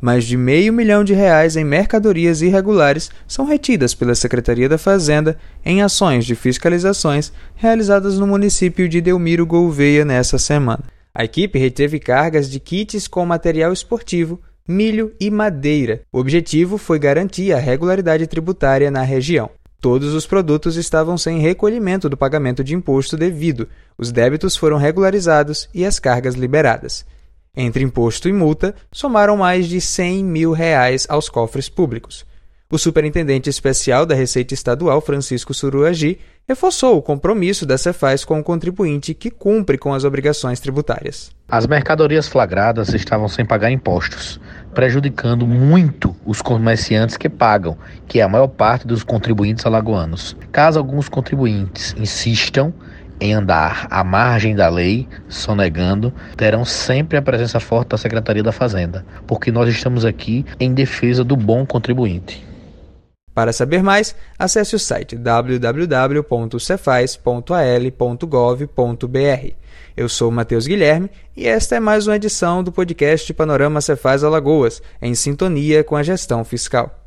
mais de meio milhão de reais em mercadorias irregulares são retidas pela Secretaria da Fazenda em ações de fiscalizações realizadas no município de Delmiro Gouveia nessa semana. A equipe reteve cargas de kits com material esportivo, milho e madeira. O objetivo foi garantir a regularidade tributária na região. Todos os produtos estavam sem recolhimento do pagamento de imposto devido, os débitos foram regularizados e as cargas liberadas. Entre imposto e multa, somaram mais de 100 mil reais aos cofres públicos. O superintendente especial da Receita Estadual, Francisco Suruagi, reforçou o compromisso da Cefaz com o contribuinte que cumpre com as obrigações tributárias. As mercadorias flagradas estavam sem pagar impostos, prejudicando muito os comerciantes que pagam, que é a maior parte dos contribuintes alagoanos. Caso alguns contribuintes insistam em andar à margem da lei, sonegando, terão sempre a presença forte da Secretaria da Fazenda, porque nós estamos aqui em defesa do bom contribuinte. Para saber mais, acesse o site www.cefaz.al.gov.br. Eu sou Matheus Guilherme e esta é mais uma edição do podcast Panorama Cefaz Alagoas, em sintonia com a gestão fiscal.